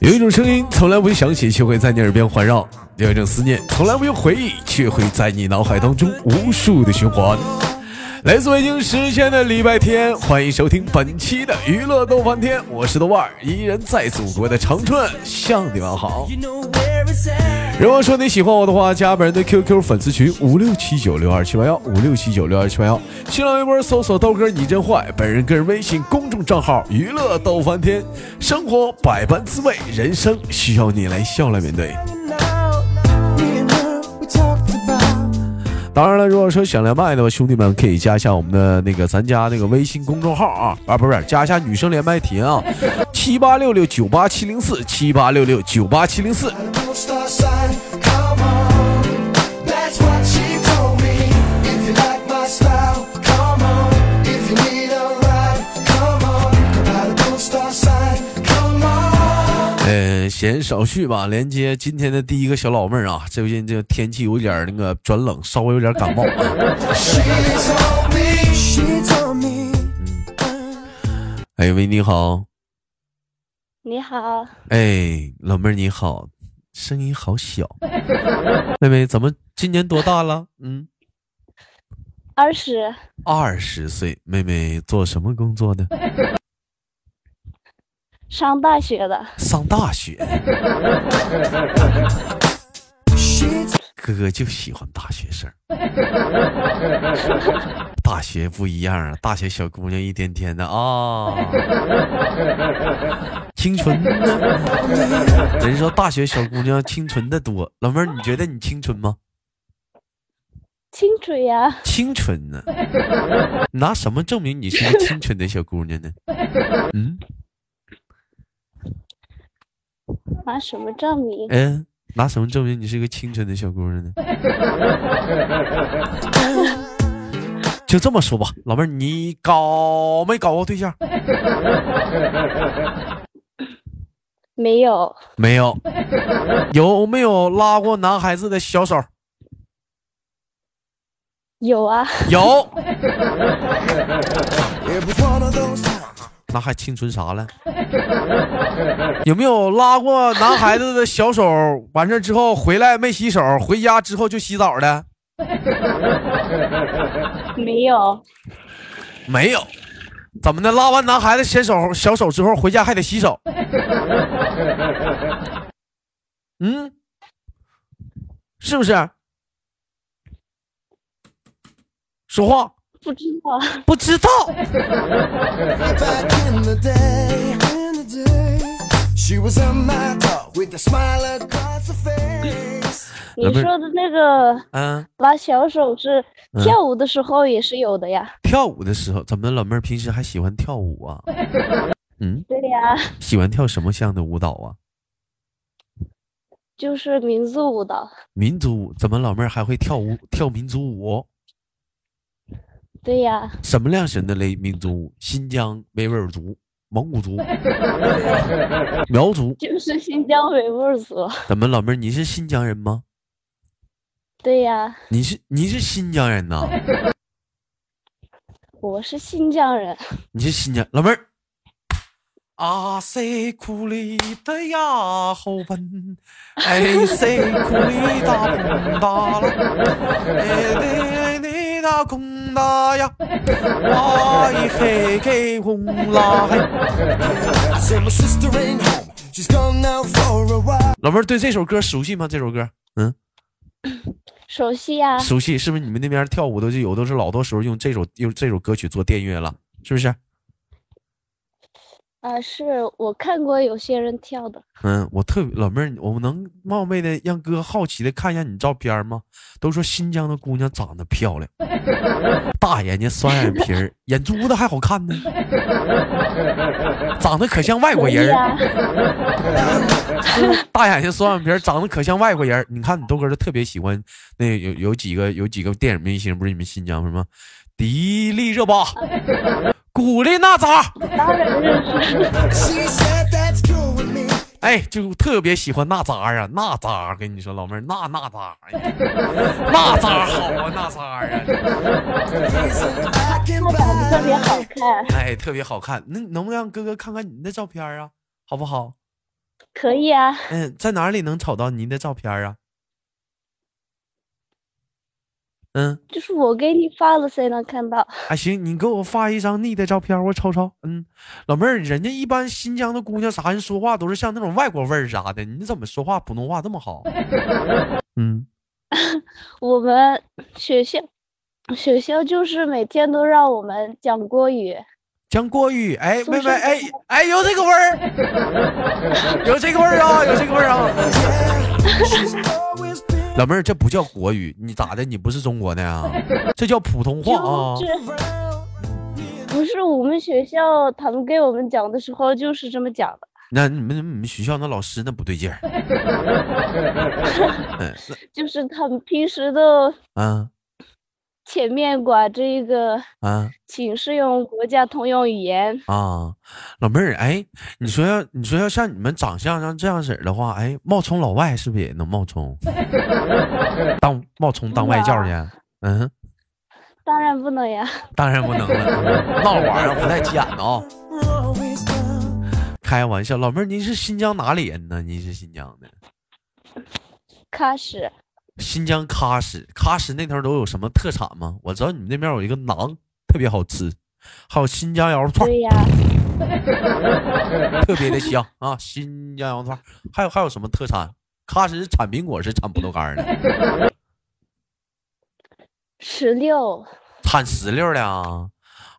有一种声音从来不会响起，却会在你耳边环绕；有一种思念从来不用回忆，却会在你脑海当中无数的循环。来自北京时间的礼拜天，欢迎收听本期的娱乐逗翻天，我是豆瓣儿，依然在祖国的长春向你们好。如果说你喜欢我的话，加本人的 QQ 粉丝群五六七九六二七八幺五六七九六二七八幺，新浪微博搜索豆哥你真坏，本人个人微信公众账号娱乐逗翻天，生活百般滋味，人生需要你来笑来面对。当然了，如果说想连麦的话，兄弟们可以加一下我们的那个咱家那个微信公众号啊啊，不是加一下女生连麦群啊，七八六六九八七零四七八六六九八七零四。呃，闲少叙吧，连接今天的第一个小老妹儿啊。最近这个天气有点那个转冷，稍微有点感冒。哎喂，你好。你好。哎，老妹儿你好，声音好小。妹妹怎么今年多大了？嗯，二十。二十岁，妹妹做什么工作的？上大学的，上大学，哥 哥就喜欢大学生。大学不一样啊，大学小姑娘一天天的啊，清纯呢。人说大学小姑娘清纯的多，老妹儿，你觉得你清纯吗？清纯呀，清纯呢？拿什么证明你是个清纯的小姑娘呢？嗯。拿什么证明？嗯，拿什么证明你是一个清纯的小姑娘呢？就这么说吧，老妹儿，你搞没搞过对象？没有，没有，有没有拉过男孩子的小手？有啊，有。那还青春啥了？有没有拉过男孩子的小手？完事之后回来没洗手，回家之后就洗澡的？没有，没有。怎么的？拉完男孩子小手小手之后回家还得洗手？嗯，是不是？说话。不知道，不知道。你说的那个，嗯，拉小手是跳舞的时候也是有的呀。跳舞的时候，怎么老妹儿平时还喜欢跳舞啊？嗯，对呀。喜欢跳什么项的舞蹈啊？就是民族舞蹈。民族舞，怎么老妹儿还会跳舞？跳民族舞？对呀，什么量神的类民族？新疆维吾尔族、蒙古族、苗族，就是新疆维吾尔族。怎么，老妹儿你是新疆人吗？对呀，你是你是新疆人呐？我是新疆人。你是新疆老妹儿。啊塞库里的呀好笨，哎塞库里大空大了，哎对你大空大呀，哎嘿嘿空啦嘿。老妹儿对这首歌熟悉吗？这首歌，嗯，熟悉呀。熟悉是不是？你们那边跳舞都是有，都是老多时候用这首用这首歌曲做电乐了，是不是？啊，是我看过有些人跳的。嗯，我特老妹儿，我们能冒昧的让哥好奇的看一下你照片吗？都说新疆的姑娘长得漂亮，大眼睛、双眼皮儿，眼珠子还好看呢，长得可像外国人。大眼睛、双眼皮儿，长得可像外国人。你看你豆哥就特别喜欢那有有几个有几个电影明星，不是你们新疆什么迪丽热巴。古力娜扎，哎，就特别喜欢娜扎啊，娜扎，跟你说，老妹儿，娜娜扎，娜扎好啊，娜扎啊，特别好看，哎，特别好看，那能不能让哥哥看看你的照片啊？好不好？可以啊。嗯，在哪里能瞅到您的照片啊？嗯，就是我给你发了，谁能看到？还行，你给我发一张你的照片，我瞅瞅。嗯，老妹儿，人家一般新疆的姑娘啥人说话都是像那种外国味儿啥的，你怎么说话普通话这么好？嗯，我们学校学校就是每天都让我们讲国语，讲国语。哎，妹妹，哎哎，有这个味儿，老妹儿，这不叫国语，你咋的？你不是中国的呀？这叫普通话啊！不是我们学校，他们给我们讲的时候就是这么讲的。那你们你们学校那老师那不对劲儿。就是他们平时的啊。前面管这个啊，请使用国家通用语言啊，老妹儿，哎，你说要你说要像你们长相像这样式儿的话，哎，冒充老外是不是也能冒充？当冒充当外教去？嗯，当然不能呀，当然不能了，闹玩儿不带急眼的啊，开玩笑，老妹儿，您是新疆哪里人呢？您是新疆的？喀什。新疆喀什，喀什那头都有什么特产吗？我知道你们那边有一个馕，特别好吃，还有新疆羊肉串，对呀，特别的香啊！新疆羊肉串，还有还有什么特产？喀什产苹果，是产葡萄干的？石榴，产石榴的啊！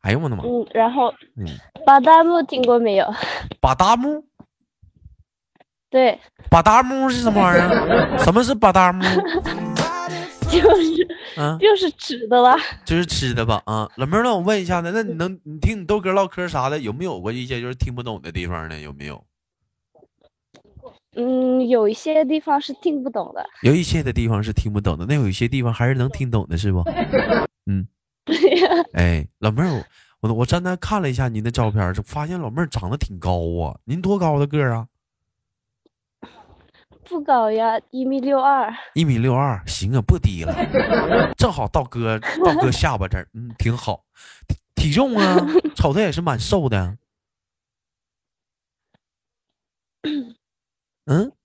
哎呦我的妈！嗯，然后，嗯，巴旦木听过没有？巴旦木。对，巴达木是什么玩意儿？什么是巴达木？就是，嗯，就是吃的吧，就是吃的吧？啊，老妹儿，那我问一下呢，那你能，你听你豆哥唠嗑啥的，有没有过一些就是听不懂的地方呢？有没有？嗯，有一些地方是听不懂的，有一些的地方是听不懂的，那有一些地方还是能听懂的，是不？嗯，对呀。哎，老妹儿，我我刚才看了一下您的照片，就发现老妹儿长得挺高啊，您多高的个儿啊？不高呀，一米六二。一米六二，行啊，不低了，正好到哥到哥下巴这儿，嗯，挺好。体重啊，瞅着也是蛮瘦的。嗯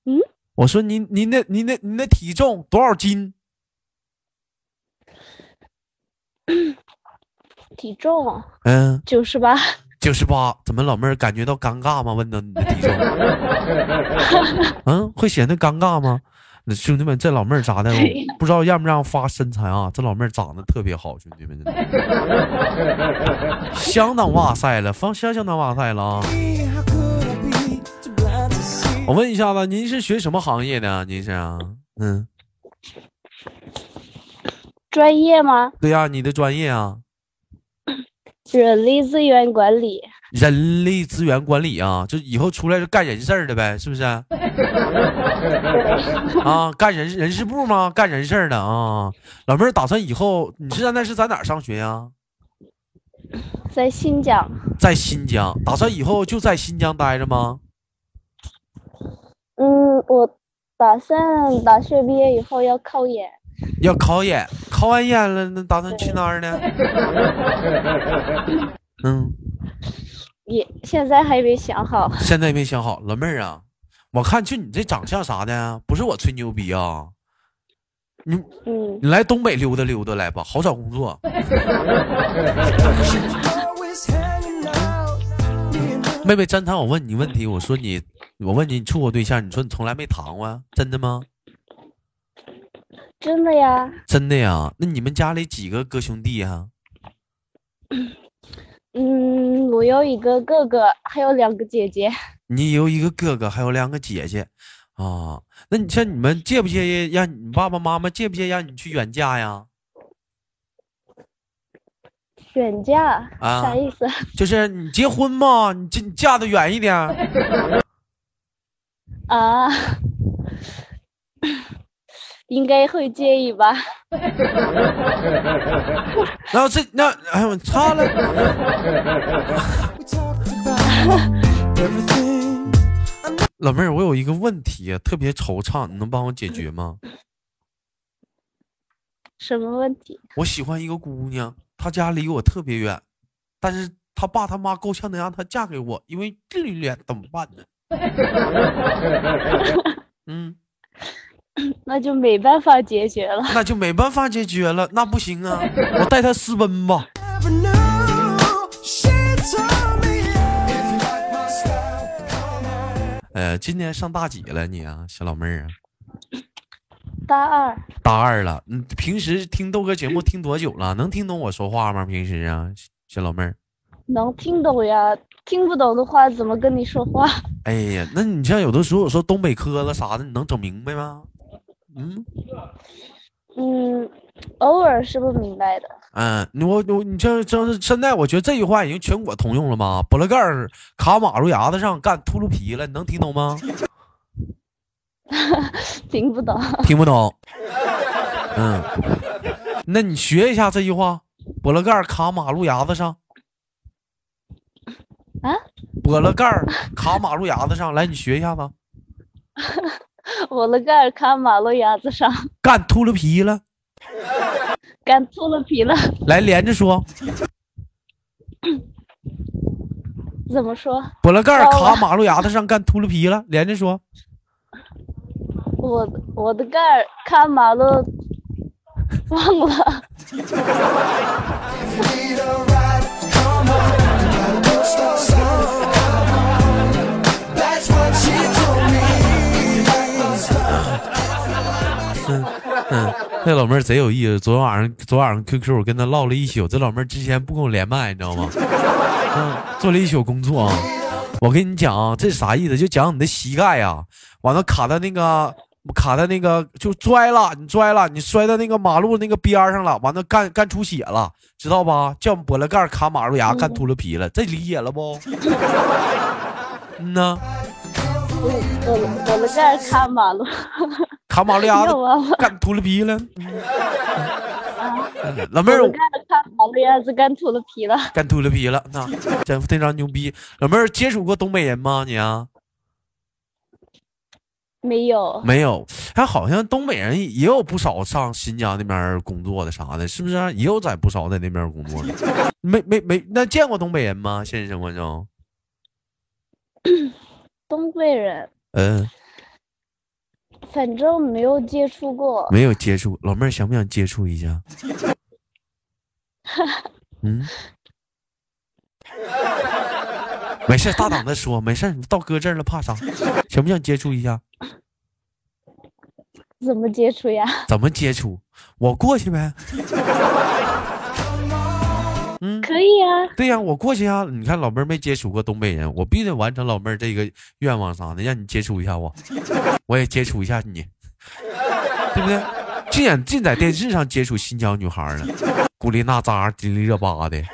嗯，我说您您那您那您那体重多少斤？体重？嗯，九十八。九十八，怎么老妹儿感觉到尴尬吗？问到你的体重，嗯，会显得尴尬吗？那兄弟们，这老妹儿咋的？不知道让不让发身材啊？这老妹儿长得特别好，兄弟们，相当哇塞了，方相相当哇塞了啊！我问一下子，您是学什么行业的？您是啊？嗯，专业吗？对呀，你的专业啊。人力资源管理，人力资源管理啊，就以后出来就干人事儿的呗，是不是？啊，干人人事部吗？干人事儿的啊，老妹儿打算以后你是在那是在哪儿上学呀？在新疆。在新疆，打算以后就在新疆待着吗？嗯，我打算大学毕业以后要考研。要考研，考完研了，那打算去哪儿呢？嗯，也现在还没想好。现在没想好，老妹儿啊，我看就你这长相啥的，不是我吹牛逼啊。你，嗯，你来东北溜达溜达来吧，好找工作。妹妹，真谈，我问你问题，我说你，我问你，你处过对象？你说你从来没谈过，真的吗？真的呀，真的呀。那你们家里几个哥兄弟呀？嗯，我有一个哥哥，还有两个姐姐。你有一个哥哥，还有两个姐姐，啊？那你像你们介不介意让你爸爸妈妈介不介意让你去远嫁呀？远嫁啊？啥意思？就是你结婚嘛，你嫁嫁的远一点。啊。应该会介意吧？然后这那哎呦，差了。老妹儿，我有一个问题，特别惆怅，你能帮我解决吗？什么问题？我喜欢一个姑娘，她家离我特别远，但是她爸她妈够呛能让她嫁给我，因为这么远怎么办呢？嗯，那就没办法解决了。那就没办法解决了，那不行啊！我带他私奔吧。呃，今年上大几了你啊，小老妹儿啊？大二。大二了，你，平时听豆哥节目听多久了？能听懂我说话吗？平时啊，小老妹儿。能听懂呀，听不懂的话怎么跟你说话？哎呀，那你像有的时候我说东北磕了啥的，你能整明白吗？嗯嗯，偶尔是不明白的。嗯，我我你像像是现在，我觉得这句话已经全国通用了吗？玻璃盖卡马路牙子上干秃噜皮了，你能听懂吗？听不懂。听不懂。嗯，那你学一下这句话：玻璃盖卡马路牙子上。啊！玻璃盖卡马路牙子上，来，你学一下子。玻璃盖卡马路牙子上，干秃噜皮了。干秃噜皮了。来，连着说。怎么说？玻璃盖卡马路牙子上，干秃噜皮了。连着说。我我的盖卡马路，忘了。那老妹儿贼有意思。昨天晚上，昨天晚上 QQ 我跟她唠了一宿。这老妹儿之前不跟我连麦，你知道吗？做了一宿工作啊。我跟你讲啊，这是啥意思？就讲你的膝盖呀，完了卡在那个卡在那个就摔了，你摔了，你摔到那个马路那个边上了，完了干干出血了，知道吧？叫玻璃盖卡马路牙，干秃噜皮了，这理解了不？嗯呐。我我们在卡马路，卡马路牙子干秃了皮了。老妹儿，我看马路牙子干秃了皮了，干秃了皮了，那 真非常牛逼。老妹儿接触过东北人吗？你啊？没有，没有。还好像东北人也有不少上新疆那边工作的啥的，是不是？也有在不少在那边工作的。没没没，那见过东北人吗？现实生活中？东北人，嗯，反正没有接触过，没有接触。老妹儿想不想接触一下？嗯，没事，大胆的说，没事，你到哥这儿了，怕啥？想不想接触一下？怎么接触呀？怎么接触？我过去呗。嗯，可以啊。对呀，我过去啊。你看老妹儿没接触过东北人，我必须得完成老妹儿这个愿望啥的，让你接触一下我，我也接触一下你，对不对？尽然尽在电视上接触新疆女孩了，古力娜扎、迪丽热巴的。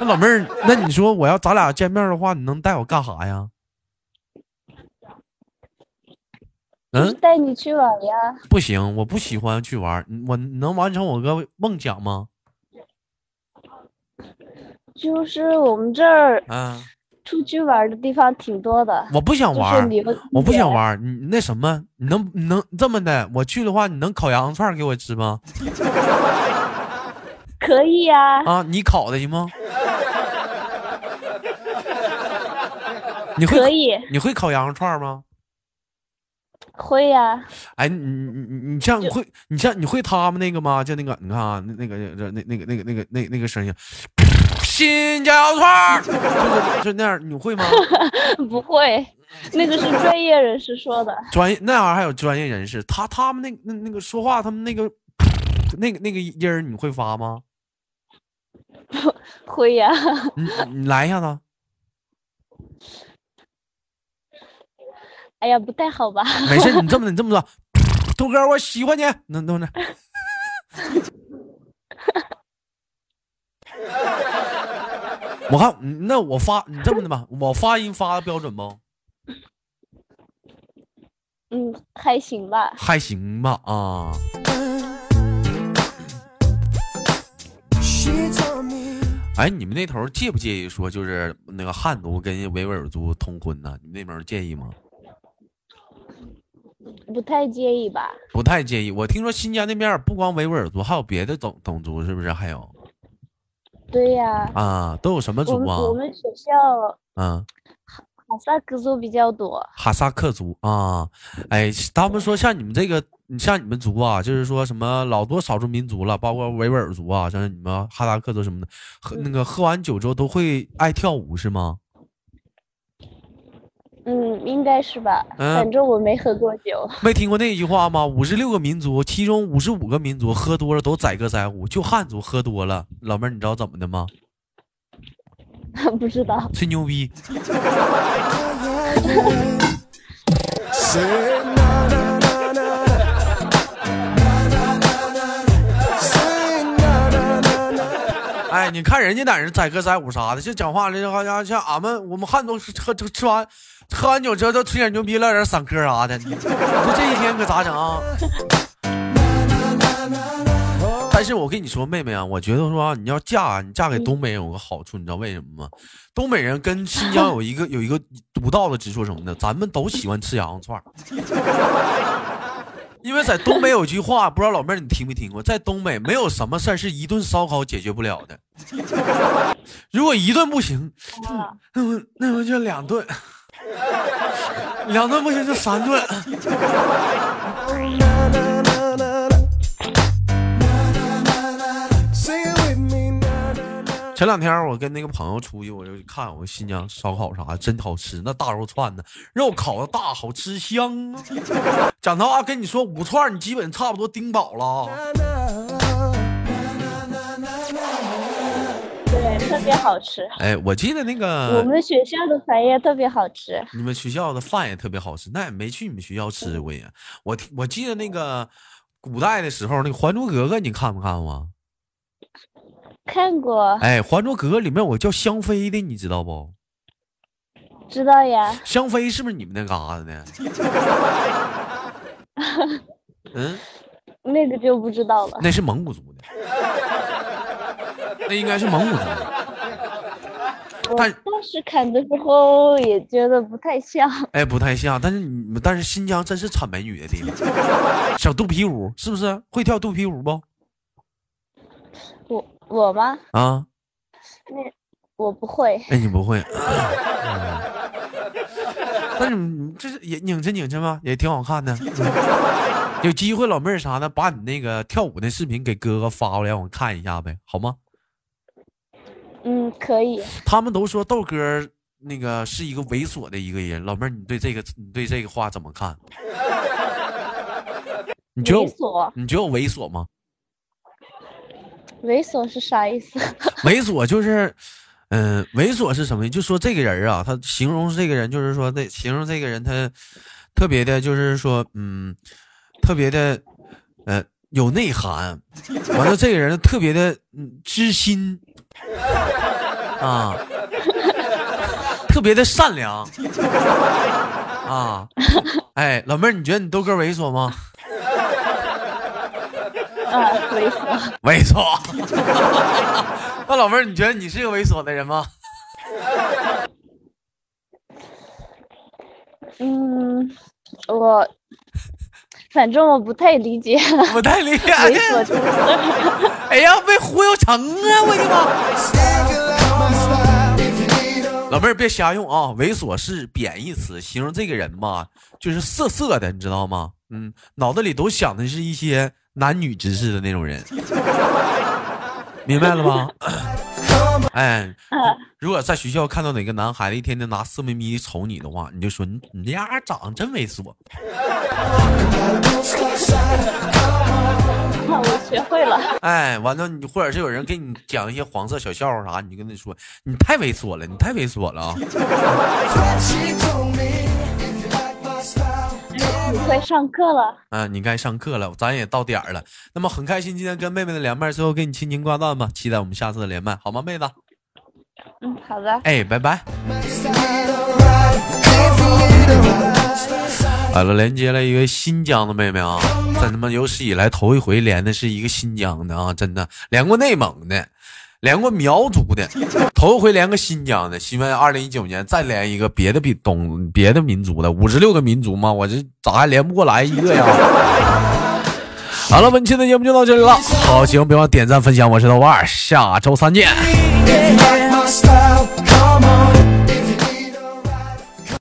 那老妹儿，那你说我要咱俩见面的话，你能带我干啥呀？嗯，带你去玩呀？不行，我不喜欢去玩。我能完成我个梦想吗？就是我们这儿，嗯，出去玩的地方挺多的。我不想玩，我不想玩。你那什么，你能你能这么的？我去的话，你能烤羊肉串给我吃吗？可以呀。啊，你烤的行吗？你会？可以。你会烤羊肉串吗？会呀，哎，你你你你像会，你像你会他们那个吗？就那个，你看啊，那那个那那那个那个那个那那个声音，新疆羊肉串，就就那样，你会吗？不会，那个是专业人士说的。专业那玩意儿还有专业人士，他他们那那那个说话，他们那个那个那个音儿，你会发吗？会呀。你你来一下子。哎呀，不太好吧？没事，你这么的，你这么说，豆哥，我喜欢你，能能能。我看，那我发你这么的吧，我发音发的标准不？嗯，还行吧。还行吧啊。哎，你们那头介不介意说就是那个汉族跟维吾尔族通婚呢？你们那边介意吗？不太介意吧？不太介意。我听说新疆那边不光维吾尔族，还有别的种种族，是不是？还有？对呀。啊，都有什么族啊？我们学校，嗯，哈哈萨克族比较多。哈萨克族啊，哎，他们说像你们这个，你像你们族啊，就是说什么老多少数民族了，包括维吾尔族啊，像你们哈萨克族什么的，喝那个喝完酒之后都会爱跳舞是吗？嗯，应该是吧。嗯，反正我没喝过酒。没听过那句话吗？五十六个民族，其中五十五个民族喝多了都载歌载舞，就汉族喝多了。老妹儿，你知道怎么的吗？不知道。吹牛逼。哎，你看人家在那载歌载舞啥的，就讲话了，好像像俺们我们汉族喝吃吃完。喝完酒之后都吹点牛逼，唠点散嗑啥的。你 说这一天可咋整啊？但是我跟你说，妹妹啊，我觉得说你要嫁，你嫁给东北人有个好处，你知道为什么吗？东北人跟新疆有一个 有一个独到的之处什么呢，咱们都喜欢吃羊肉串。因为在东北有句话，不知道老妹儿你听没听过？在东北没有什么事儿是一顿烧烤解决不了的。如果一顿不行，那么那么就两顿。两顿不行就三顿。前两天我跟那个朋友出去，我就看我新疆烧烤啥真好吃，那大肉串子，肉烤的大，好吃香啊！讲实话跟你说，五串你基本差不多顶饱了。特别好吃，哎，我记得那个我们学校的饭也特别好吃。你们学校的饭也特别好吃，那也没去你们学校吃过呀。我我记得那个古代的时候，那个《还珠格格》，你看没看过？看过。哎，《还珠格格》里面我叫香妃的，你知道不？知道呀。香妃是不是你们那嘎达的？嗯，那个就不知道了。那是蒙古族的。那应该是蒙古族。但当时看的时候也觉得不太像，哎，不太像。但是你，但是新疆真是产美女的地方，小肚皮舞是不是？会跳肚皮舞不？我我吗？啊，那我不会。哎，你不会。但是你这是也拧着拧着吗？也挺好看的。有机会老妹儿啥的，把你那个跳舞的视频给哥哥发过来，让我看一下呗，好吗？嗯，可以。他们都说豆哥那个是一个猥琐的一个人，老妹儿，你对这个你对这个话怎么看？你觉得猥琐？你觉得我猥琐吗？猥琐是啥意思？猥琐就是，嗯，猥琐是什么？就说这个人啊，他形容这个人，就是说那形容这个人，他特别的，就是说，嗯，特别的，呃，有内涵。完了，这个人特别的，嗯，知心。啊，特别的善良啊！哎，老妹儿，你觉得你豆哥猥琐吗？啊，猥琐。猥琐。那老妹儿，你觉得你是个猥琐的人吗？嗯，我反正我不太理解。不太理解。猥琐。哎呀，被忽悠成啊！我的妈！老妹儿别瞎用啊！猥琐是贬义词，形容这个人吧，就是色色的，你知道吗？嗯，脑子里都想的是一些男女之事的那种人，明白了吗？哎，如果在学校看到哪个男孩子一天天拿色眯眯瞅你的话，你就说你你这丫长得真猥琐。我学会了。哎，完了，你或者是有人给你讲一些黄色小笑话啥，你就跟他说，你太猥琐了，你太猥琐了啊！你该上课了。嗯，你该上课了，咱也到点儿了。那么很开心今天跟妹妹的连麦，最后给你亲情挂断吧，期待我们下次的连麦，好吗，妹子？嗯，好的。哎，拜拜。好了，连接了一个新疆的妹妹啊，咱他妈有史以来头一回连的是一个新疆的啊，真的连过内蒙的，连过苗族的，头一回连个新疆的。希望二零一九年再连一个别的比东别的民族的，五十六个民族嘛，我这咋还连不过来一个呀？好了，本期的节目就到这里了。好，行别忘点赞分享，我是豆瓣，下周三见。